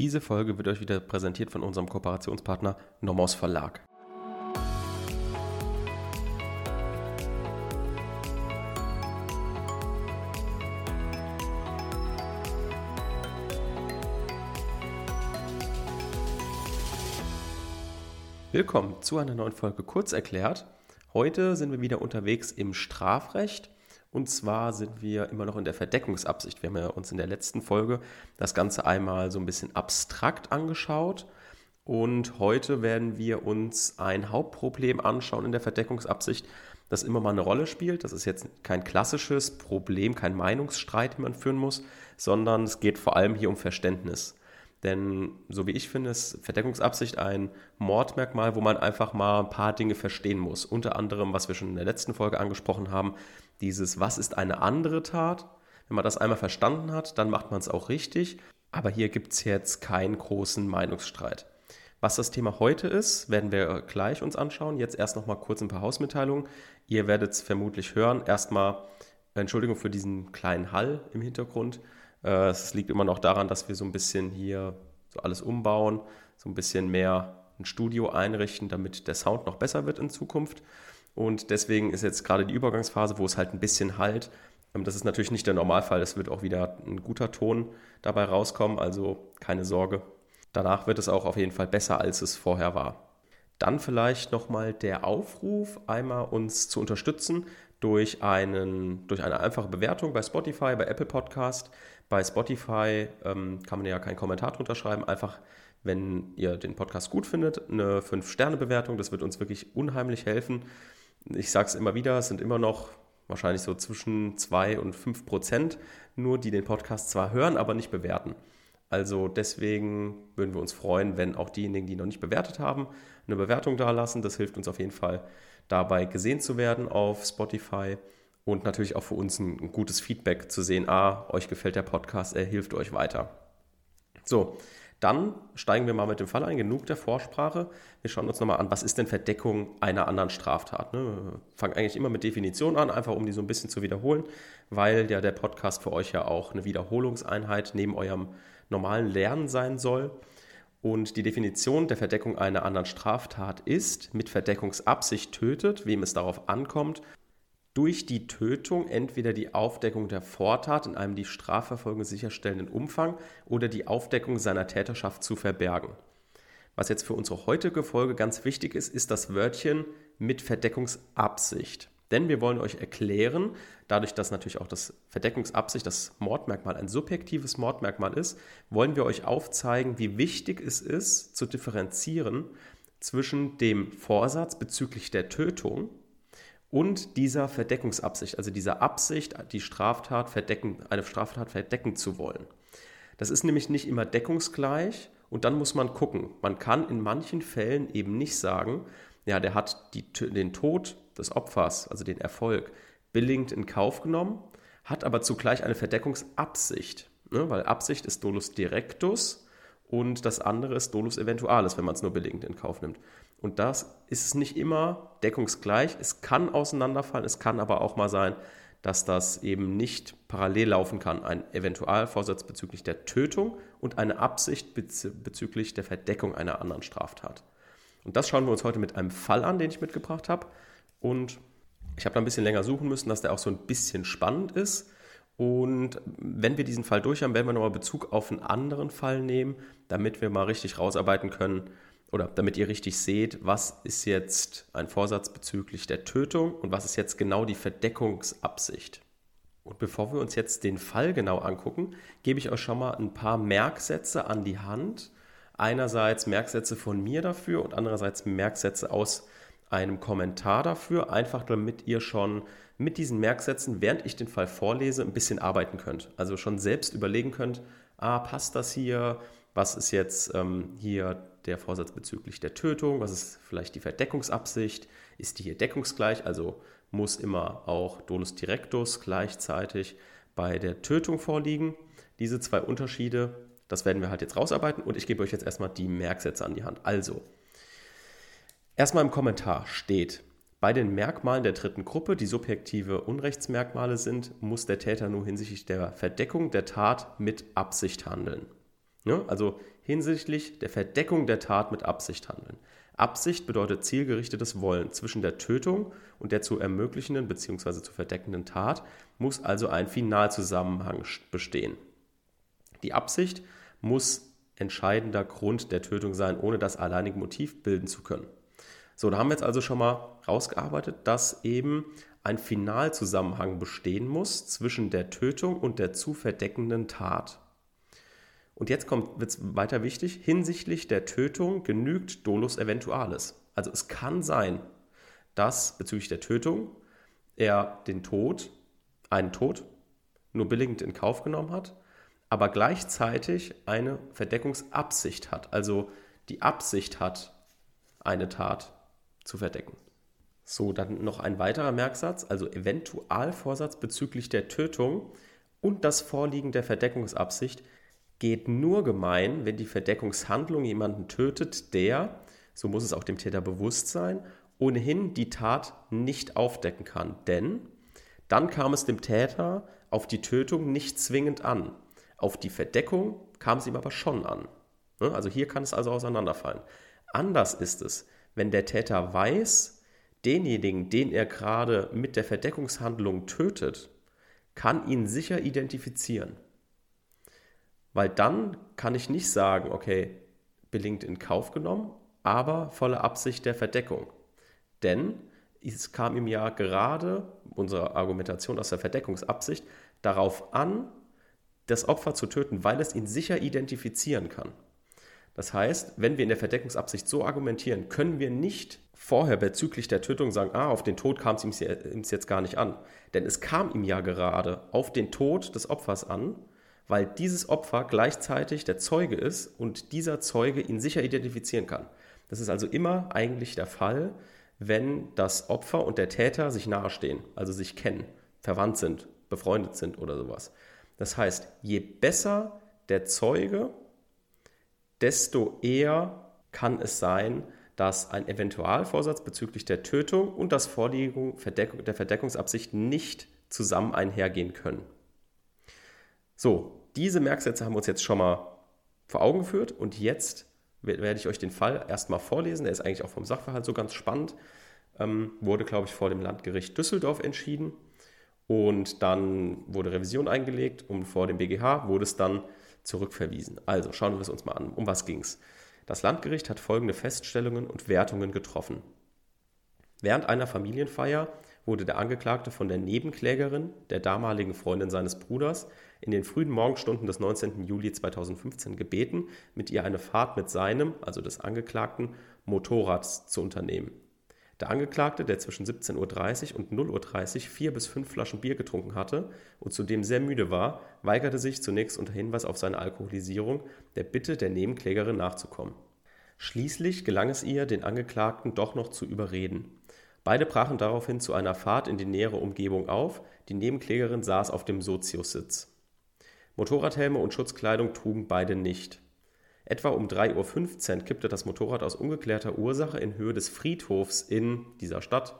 Diese Folge wird euch wieder präsentiert von unserem Kooperationspartner Nomos Verlag. Willkommen zu einer neuen Folge Kurz erklärt. Heute sind wir wieder unterwegs im Strafrecht und zwar sind wir immer noch in der Verdeckungsabsicht. Wir haben ja uns in der letzten Folge das Ganze einmal so ein bisschen abstrakt angeschaut. Und heute werden wir uns ein Hauptproblem anschauen in der Verdeckungsabsicht, das immer mal eine Rolle spielt. Das ist jetzt kein klassisches Problem, kein Meinungsstreit, den man führen muss, sondern es geht vor allem hier um Verständnis. Denn so wie ich finde, ist Verdeckungsabsicht ein Mordmerkmal, wo man einfach mal ein paar Dinge verstehen muss. Unter anderem, was wir schon in der letzten Folge angesprochen haben, dieses Was ist eine andere Tat? Wenn man das einmal verstanden hat, dann macht man es auch richtig. Aber hier gibt es jetzt keinen großen Meinungsstreit. Was das Thema heute ist, werden wir gleich uns anschauen. Jetzt erst noch mal kurz ein paar Hausmitteilungen. Ihr werdet es vermutlich hören. Erstmal Entschuldigung für diesen kleinen Hall im Hintergrund. Äh, es liegt immer noch daran, dass wir so ein bisschen hier so alles umbauen, so ein bisschen mehr ein Studio einrichten, damit der Sound noch besser wird in Zukunft. Und deswegen ist jetzt gerade die Übergangsphase, wo es halt ein bisschen halt. Ähm, das ist natürlich nicht der Normalfall. Es wird auch wieder ein guter Ton dabei rauskommen. Also keine Sorge. Danach wird es auch auf jeden Fall besser, als es vorher war. Dann vielleicht nochmal der Aufruf, einmal uns zu unterstützen durch, einen, durch eine einfache Bewertung bei Spotify, bei Apple Podcast. Bei Spotify ähm, kann man ja keinen Kommentar drunter schreiben. Einfach, wenn ihr den Podcast gut findet, eine 5-Sterne-Bewertung. Das wird uns wirklich unheimlich helfen ich sage es immer wieder, es sind immer noch wahrscheinlich so zwischen 2 und 5 Prozent nur, die den Podcast zwar hören, aber nicht bewerten. Also deswegen würden wir uns freuen, wenn auch diejenigen, die noch nicht bewertet haben, eine Bewertung da lassen. Das hilft uns auf jeden Fall dabei, gesehen zu werden auf Spotify und natürlich auch für uns ein gutes Feedback zu sehen. Ah, euch gefällt der Podcast, er hilft euch weiter. So, dann steigen wir mal mit dem Fall ein, genug der Vorsprache. Wir schauen uns nochmal an, was ist denn Verdeckung einer anderen Straftat? Ne? Fangen eigentlich immer mit Definition an, einfach um die so ein bisschen zu wiederholen, weil ja der Podcast für euch ja auch eine Wiederholungseinheit neben eurem normalen Lernen sein soll. Und die Definition der Verdeckung einer anderen Straftat ist, mit Verdeckungsabsicht tötet, wem es darauf ankommt, durch die Tötung entweder die Aufdeckung der Vortat in einem die Strafverfolgung sicherstellenden Umfang oder die Aufdeckung seiner Täterschaft zu verbergen. Was jetzt für unsere heutige Folge ganz wichtig ist, ist das Wörtchen mit Verdeckungsabsicht. Denn wir wollen euch erklären, dadurch, dass natürlich auch das Verdeckungsabsicht, das Mordmerkmal ein subjektives Mordmerkmal ist, wollen wir euch aufzeigen, wie wichtig es ist, zu differenzieren zwischen dem Vorsatz bezüglich der Tötung und dieser Verdeckungsabsicht, also dieser Absicht, die Straftat verdecken, eine Straftat verdecken zu wollen. Das ist nämlich nicht immer deckungsgleich und dann muss man gucken. Man kann in manchen Fällen eben nicht sagen, ja, der hat die, den Tod des Opfers, also den Erfolg, billigend in Kauf genommen, hat aber zugleich eine Verdeckungsabsicht, ne? weil Absicht ist dolus directus und das andere ist dolus eventualis, wenn man es nur billigend in Kauf nimmt. Und das ist nicht immer deckungsgleich. Es kann auseinanderfallen, es kann aber auch mal sein, dass das eben nicht parallel laufen kann. Ein Eventualvorsatz bezüglich der Tötung und eine Absicht bezüglich der Verdeckung einer anderen Straftat. Und das schauen wir uns heute mit einem Fall an, den ich mitgebracht habe. Und ich habe da ein bisschen länger suchen müssen, dass der auch so ein bisschen spannend ist. Und wenn wir diesen Fall durch haben, werden wir nochmal Bezug auf einen anderen Fall nehmen, damit wir mal richtig rausarbeiten können, oder damit ihr richtig seht, was ist jetzt ein Vorsatz bezüglich der Tötung und was ist jetzt genau die Verdeckungsabsicht. Und bevor wir uns jetzt den Fall genau angucken, gebe ich euch schon mal ein paar Merksätze an die Hand. Einerseits Merksätze von mir dafür und andererseits Merksätze aus einem Kommentar dafür, einfach damit ihr schon mit diesen Merksätzen, während ich den Fall vorlese, ein bisschen arbeiten könnt. Also schon selbst überlegen könnt, ah, passt das hier? Was ist jetzt ähm, hier der Vorsatz bezüglich der Tötung? Was ist vielleicht die Verdeckungsabsicht? Ist die hier deckungsgleich? Also muss immer auch Dolus Directus gleichzeitig bei der Tötung vorliegen. Diese zwei Unterschiede, das werden wir halt jetzt rausarbeiten und ich gebe euch jetzt erstmal die Merksätze an die Hand. Also, erstmal im Kommentar steht, bei den Merkmalen der dritten Gruppe, die subjektive Unrechtsmerkmale sind, muss der Täter nur hinsichtlich der Verdeckung der Tat mit Absicht handeln. Ne? Also hinsichtlich der Verdeckung der Tat mit Absicht handeln. Absicht bedeutet zielgerichtetes Wollen. Zwischen der Tötung und der zu ermöglichenden bzw. zu verdeckenden Tat muss also ein Finalzusammenhang bestehen. Die Absicht muss entscheidender Grund der Tötung sein, ohne das alleinige Motiv bilden zu können. So, da haben wir jetzt also schon mal rausgearbeitet, dass eben ein Finalzusammenhang bestehen muss zwischen der Tötung und der zu verdeckenden Tat. Und jetzt wird es weiter wichtig, hinsichtlich der Tötung genügt Dolus Eventualis. Also es kann sein, dass bezüglich der Tötung er den Tod, einen Tod, nur billigend in Kauf genommen hat, aber gleichzeitig eine Verdeckungsabsicht hat, also die Absicht hat, eine Tat zu verdecken. So, dann noch ein weiterer Merksatz, also Eventualvorsatz bezüglich der Tötung und das Vorliegen der Verdeckungsabsicht geht nur gemein, wenn die Verdeckungshandlung jemanden tötet, der, so muss es auch dem Täter bewusst sein, ohnehin die Tat nicht aufdecken kann. Denn dann kam es dem Täter auf die Tötung nicht zwingend an. Auf die Verdeckung kam es ihm aber schon an. Ne? Also hier kann es also auseinanderfallen. Anders ist es, wenn der Täter weiß, denjenigen, den er gerade mit der Verdeckungshandlung tötet, kann ihn sicher identifizieren. Weil dann kann ich nicht sagen, okay, billigend in Kauf genommen, aber volle Absicht der Verdeckung. Denn es kam ihm ja gerade, unsere Argumentation aus der Verdeckungsabsicht, darauf an, das Opfer zu töten, weil es ihn sicher identifizieren kann. Das heißt, wenn wir in der Verdeckungsabsicht so argumentieren, können wir nicht vorher bezüglich der Tötung sagen, ah, auf den Tod kam es ihm jetzt gar nicht an. Denn es kam ihm ja gerade auf den Tod des Opfers an weil dieses Opfer gleichzeitig der Zeuge ist und dieser Zeuge ihn sicher identifizieren kann. Das ist also immer eigentlich der Fall, wenn das Opfer und der Täter sich nahestehen, also sich kennen, verwandt sind, befreundet sind oder sowas. Das heißt, je besser der Zeuge, desto eher kann es sein, dass ein Eventualvorsatz bezüglich der Tötung und das Vorliegen der Verdeckungsabsicht nicht zusammen einhergehen können. So, diese Merksätze haben wir uns jetzt schon mal vor Augen geführt und jetzt werde ich euch den Fall erstmal vorlesen. Der ist eigentlich auch vom Sachverhalt so ganz spannend. Ähm, wurde, glaube ich, vor dem Landgericht Düsseldorf entschieden und dann wurde Revision eingelegt und vor dem BGH wurde es dann zurückverwiesen. Also schauen wir es uns mal an. Um was ging es? Das Landgericht hat folgende Feststellungen und Wertungen getroffen. Während einer Familienfeier wurde der Angeklagte von der Nebenklägerin, der damaligen Freundin seines Bruders, in den frühen Morgenstunden des 19. Juli 2015 gebeten, mit ihr eine Fahrt mit seinem, also des Angeklagten, Motorrad zu unternehmen. Der Angeklagte, der zwischen 17.30 Uhr und 0.30 Uhr vier bis fünf Flaschen Bier getrunken hatte und zudem sehr müde war, weigerte sich zunächst unter Hinweis auf seine Alkoholisierung der Bitte der Nebenklägerin nachzukommen. Schließlich gelang es ihr, den Angeklagten doch noch zu überreden. Beide brachen daraufhin zu einer Fahrt in die nähere Umgebung auf, die Nebenklägerin saß auf dem Soziussitz. Motorradhelme und Schutzkleidung trugen beide nicht. Etwa um 3.15 Uhr kippte das Motorrad aus ungeklärter Ursache in Höhe des Friedhofs in dieser Stadt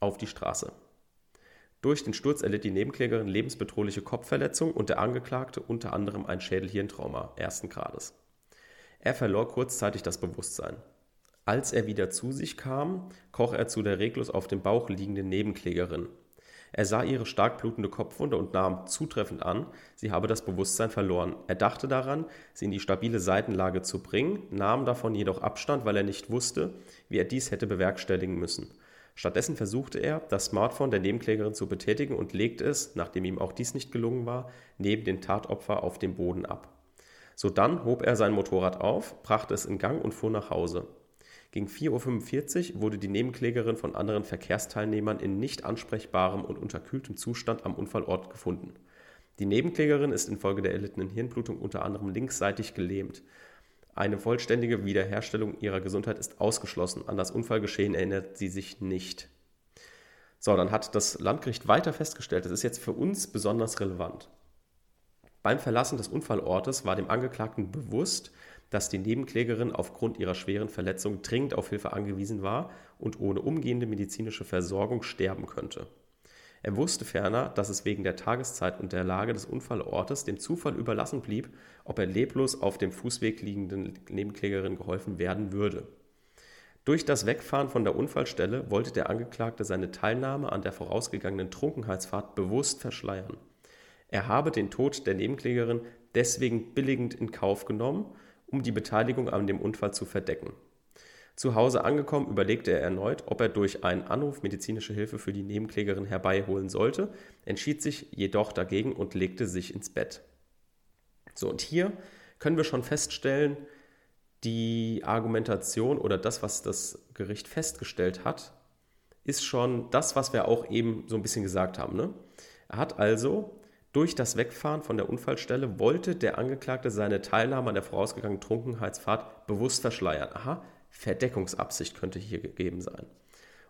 auf die Straße. Durch den Sturz erlitt die Nebenklägerin lebensbedrohliche Kopfverletzung und der Angeklagte unter anderem ein Schädelhirntrauma ersten Grades. Er verlor kurzzeitig das Bewusstsein. Als er wieder zu sich kam, kroch er zu der reglos auf dem Bauch liegenden Nebenklägerin. Er sah ihre stark blutende Kopfwunde und nahm zutreffend an, sie habe das Bewusstsein verloren. Er dachte daran, sie in die stabile Seitenlage zu bringen, nahm davon jedoch Abstand, weil er nicht wusste, wie er dies hätte bewerkstelligen müssen. Stattdessen versuchte er, das Smartphone der Nebenklägerin zu betätigen und legte es, nachdem ihm auch dies nicht gelungen war, neben den Tatopfer auf dem Boden ab. Sodann hob er sein Motorrad auf, brachte es in Gang und fuhr nach Hause. Gegen 4.45 Uhr wurde die Nebenklägerin von anderen Verkehrsteilnehmern in nicht ansprechbarem und unterkühltem Zustand am Unfallort gefunden. Die Nebenklägerin ist infolge der erlittenen Hirnblutung unter anderem linksseitig gelähmt. Eine vollständige Wiederherstellung ihrer Gesundheit ist ausgeschlossen. An das Unfallgeschehen erinnert sie sich nicht. So, dann hat das Landgericht weiter festgestellt, das ist jetzt für uns besonders relevant. Beim Verlassen des Unfallortes war dem Angeklagten bewusst, dass die Nebenklägerin aufgrund ihrer schweren Verletzung dringend auf Hilfe angewiesen war und ohne umgehende medizinische Versorgung sterben könnte. Er wusste ferner, dass es wegen der Tageszeit und der Lage des Unfallortes dem Zufall überlassen blieb, ob er leblos auf dem Fußweg liegenden Nebenklägerin geholfen werden würde. Durch das Wegfahren von der Unfallstelle wollte der Angeklagte seine Teilnahme an der vorausgegangenen Trunkenheitsfahrt bewusst verschleiern. Er habe den Tod der Nebenklägerin deswegen billigend in Kauf genommen, um die Beteiligung an dem Unfall zu verdecken. Zu Hause angekommen, überlegte er erneut, ob er durch einen Anruf medizinische Hilfe für die Nebenklägerin herbeiholen sollte, entschied sich jedoch dagegen und legte sich ins Bett. So, und hier können wir schon feststellen, die Argumentation oder das, was das Gericht festgestellt hat, ist schon das, was wir auch eben so ein bisschen gesagt haben. Ne? Er hat also durch das Wegfahren von der Unfallstelle wollte der Angeklagte seine Teilnahme an der vorausgegangenen Trunkenheitsfahrt bewusst verschleiern. Aha, Verdeckungsabsicht könnte hier gegeben sein.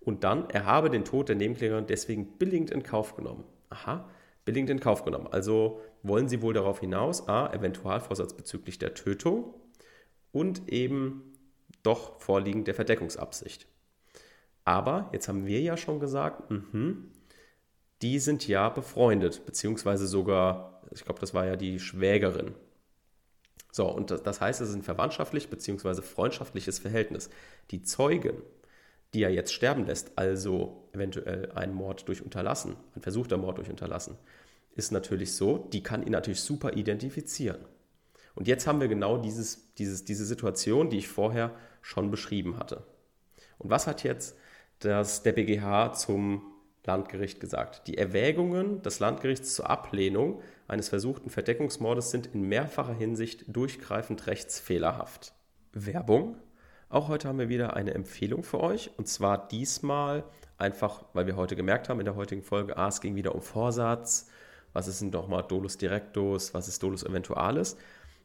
Und dann, er habe den Tod der Nebenklägerin deswegen billigend in Kauf genommen. Aha, billigend in Kauf genommen. Also wollen Sie wohl darauf hinaus, a, Eventualvorsatz bezüglich der Tötung und eben doch vorliegend der Verdeckungsabsicht. Aber jetzt haben wir ja schon gesagt, mh, die sind ja befreundet, beziehungsweise sogar, ich glaube, das war ja die Schwägerin. So, und das heißt, es ist ein verwandtschaftlich beziehungsweise freundschaftliches Verhältnis. Die Zeugen, die er jetzt sterben lässt, also eventuell ein Mord durch Unterlassen, ein versuchter Mord durch Unterlassen, ist natürlich so, die kann ihn natürlich super identifizieren. Und jetzt haben wir genau dieses, dieses, diese Situation, die ich vorher schon beschrieben hatte. Und was hat jetzt das, der BGH zum Landgericht gesagt? Die Erwägungen des Landgerichts zur Ablehnung eines versuchten Verdeckungsmordes sind in mehrfacher Hinsicht durchgreifend rechtsfehlerhaft. Werbung. Auch heute haben wir wieder eine Empfehlung für euch. Und zwar diesmal einfach, weil wir heute gemerkt haben in der heutigen Folge, ah, es ging wieder um Vorsatz. Was ist denn nochmal Dolus Directus? Was ist Dolus Eventualis?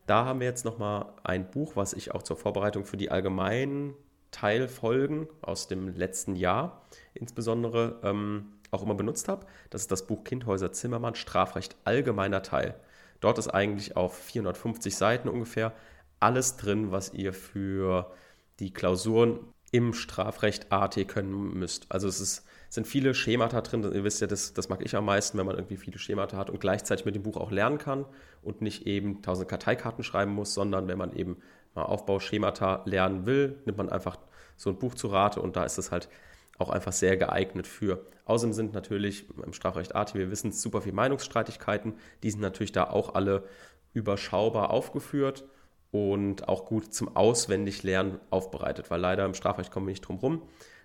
Da haben wir jetzt nochmal ein Buch, was ich auch zur Vorbereitung für die allgemeinen Teilfolgen aus dem letzten Jahr insbesondere ähm, auch immer benutzt habe. Das ist das Buch Kindhäuser Zimmermann, Strafrecht allgemeiner Teil. Dort ist eigentlich auf 450 Seiten ungefähr alles drin, was ihr für die Klausuren im Strafrecht AT können müsst. Also es ist sind viele Schemata drin. Ihr wisst ja, das, das mag ich am meisten, wenn man irgendwie viele Schemata hat und gleichzeitig mit dem Buch auch lernen kann und nicht eben tausend Karteikarten schreiben muss, sondern wenn man eben mal Aufbauschemata lernen will, nimmt man einfach so ein Buch zu Rate und da ist es halt auch einfach sehr geeignet für. Außerdem sind natürlich im Strafrecht AT, wir wissen, super viele Meinungsstreitigkeiten. Die sind natürlich da auch alle überschaubar aufgeführt und auch gut zum Auswendiglernen aufbereitet, weil leider im Strafrecht kommen wir nicht drum rum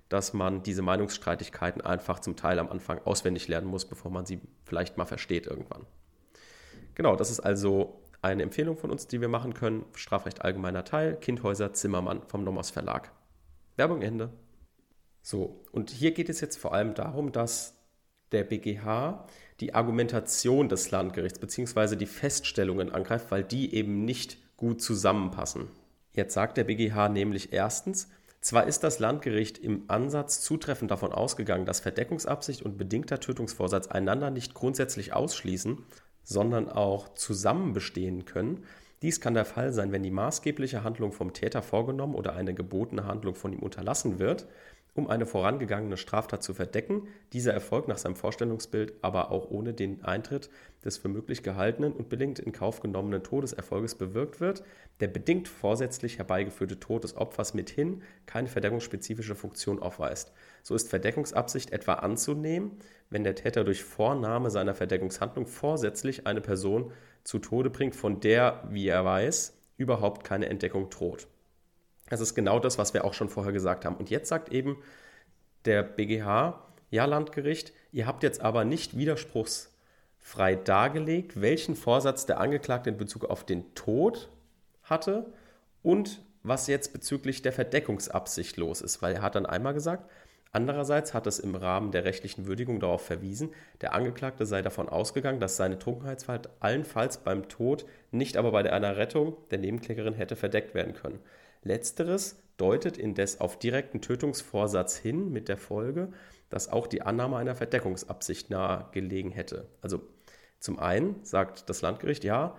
dass man diese Meinungsstreitigkeiten einfach zum Teil am Anfang auswendig lernen muss, bevor man sie vielleicht mal versteht irgendwann. Genau, das ist also eine Empfehlung von uns, die wir machen können. Strafrecht allgemeiner Teil, Kindhäuser Zimmermann vom Nomos Verlag. Werbung Ende. So, und hier geht es jetzt vor allem darum, dass der BGH die Argumentation des Landgerichts bzw. die Feststellungen angreift, weil die eben nicht gut zusammenpassen. Jetzt sagt der BGH nämlich erstens, zwar ist das Landgericht im Ansatz zutreffend davon ausgegangen, dass Verdeckungsabsicht und bedingter Tötungsvorsatz einander nicht grundsätzlich ausschließen, sondern auch zusammen bestehen können. Dies kann der Fall sein, wenn die maßgebliche Handlung vom Täter vorgenommen oder eine gebotene Handlung von ihm unterlassen wird um eine vorangegangene Straftat zu verdecken. Dieser Erfolg nach seinem Vorstellungsbild aber auch ohne den Eintritt des für möglich gehaltenen und bedingt in Kauf genommenen Todeserfolges bewirkt wird. Der bedingt vorsätzlich herbeigeführte Tod des Opfers mithin keine verdeckungsspezifische Funktion aufweist. So ist Verdeckungsabsicht etwa anzunehmen, wenn der Täter durch Vornahme seiner Verdeckungshandlung vorsätzlich eine Person zu Tode bringt, von der, wie er weiß, überhaupt keine Entdeckung droht. Das ist genau das, was wir auch schon vorher gesagt haben. Und jetzt sagt eben der BGH, ja, Landgericht, ihr habt jetzt aber nicht widerspruchsfrei dargelegt, welchen Vorsatz der Angeklagte in Bezug auf den Tod hatte und was jetzt bezüglich der Verdeckungsabsicht los ist. Weil er hat dann einmal gesagt, Andererseits hat es im Rahmen der rechtlichen Würdigung darauf verwiesen, der Angeklagte sei davon ausgegangen, dass seine Trunkenheitsfahrt allenfalls beim Tod, nicht aber bei einer Rettung der Nebenklägerin hätte verdeckt werden können. Letzteres deutet indes auf direkten Tötungsvorsatz hin, mit der Folge, dass auch die Annahme einer Verdeckungsabsicht nahe gelegen hätte. Also zum einen sagt das Landgericht, ja,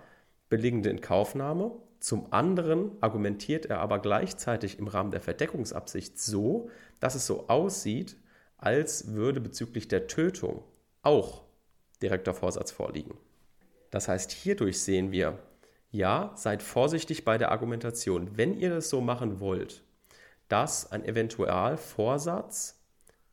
billigende Inkaufnahme. Zum anderen argumentiert er aber gleichzeitig im Rahmen der Verdeckungsabsicht so, dass es so aussieht, als würde bezüglich der Tötung auch direkter Vorsatz vorliegen. Das heißt, hierdurch sehen wir, ja, seid vorsichtig bei der Argumentation. Wenn ihr das so machen wollt, dass ein Eventualvorsatz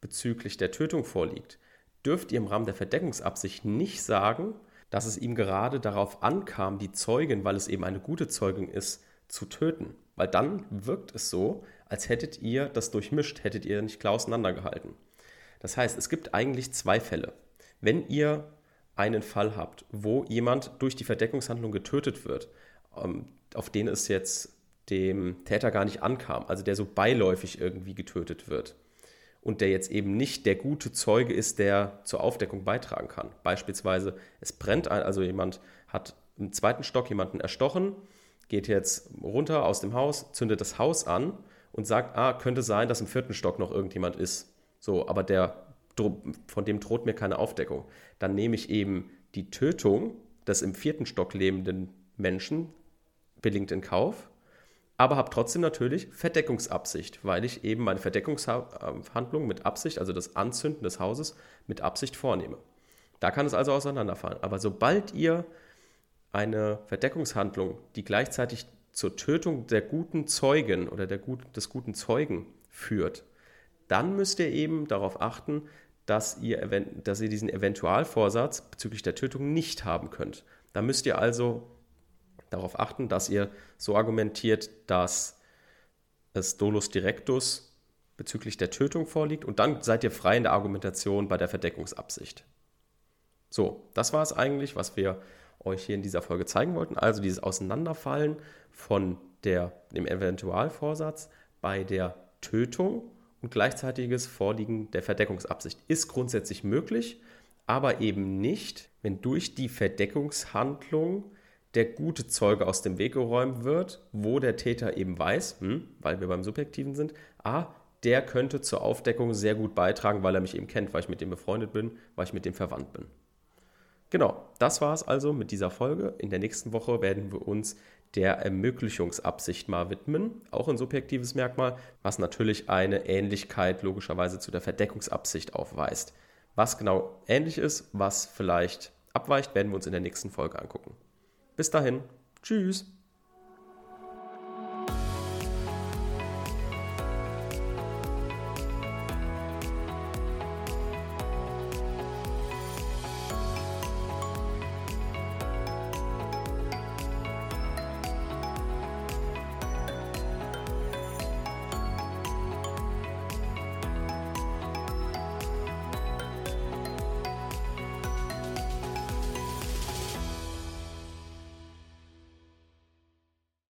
bezüglich der Tötung vorliegt, dürft ihr im Rahmen der Verdeckungsabsicht nicht sagen, dass es ihm gerade darauf ankam, die Zeugin, weil es eben eine gute Zeugin ist, zu töten. Weil dann wirkt es so, als hättet ihr das durchmischt, hättet ihr nicht klar auseinandergehalten. Das heißt, es gibt eigentlich zwei Fälle. Wenn ihr einen Fall habt, wo jemand durch die Verdeckungshandlung getötet wird, ähm, auf den es jetzt dem Täter gar nicht ankam, also der so beiläufig irgendwie getötet wird und der jetzt eben nicht der gute Zeuge ist, der zur Aufdeckung beitragen kann. Beispielsweise, es brennt ein, also jemand hat im zweiten Stock jemanden erstochen, geht jetzt runter aus dem Haus, zündet das Haus an und sagt, ah, könnte sein, dass im vierten Stock noch irgendjemand ist. So, aber der von dem droht mir keine Aufdeckung. Dann nehme ich eben die Tötung des im vierten Stock lebenden Menschen billigend in Kauf, aber habe trotzdem natürlich Verdeckungsabsicht, weil ich eben meine Verdeckungshandlung mit Absicht, also das Anzünden des Hauses, mit Absicht vornehme. Da kann es also auseinanderfallen. Aber sobald ihr eine Verdeckungshandlung, die gleichzeitig zur Tötung der guten Zeugen oder der gut, des guten Zeugen führt, dann müsst ihr eben darauf achten, dass ihr, dass ihr diesen Eventualvorsatz bezüglich der Tötung nicht haben könnt. Da müsst ihr also darauf achten, dass ihr so argumentiert, dass es Dolus Directus bezüglich der Tötung vorliegt und dann seid ihr frei in der Argumentation bei der Verdeckungsabsicht. So, das war es eigentlich, was wir euch hier in dieser Folge zeigen wollten. Also dieses Auseinanderfallen von der, dem Eventualvorsatz bei der Tötung und gleichzeitiges Vorliegen der Verdeckungsabsicht ist grundsätzlich möglich, aber eben nicht, wenn durch die Verdeckungshandlung der gute Zeuge aus dem Weg geräumt wird, wo der Täter eben weiß, hm, weil wir beim Subjektiven sind, ah, der könnte zur Aufdeckung sehr gut beitragen, weil er mich eben kennt, weil ich mit dem befreundet bin, weil ich mit dem verwandt bin. Genau, das war es also mit dieser Folge. In der nächsten Woche werden wir uns der Ermöglichungsabsicht mal widmen, auch ein subjektives Merkmal, was natürlich eine Ähnlichkeit logischerweise zu der Verdeckungsabsicht aufweist. Was genau ähnlich ist, was vielleicht abweicht, werden wir uns in der nächsten Folge angucken. Bis dahin, tschüss.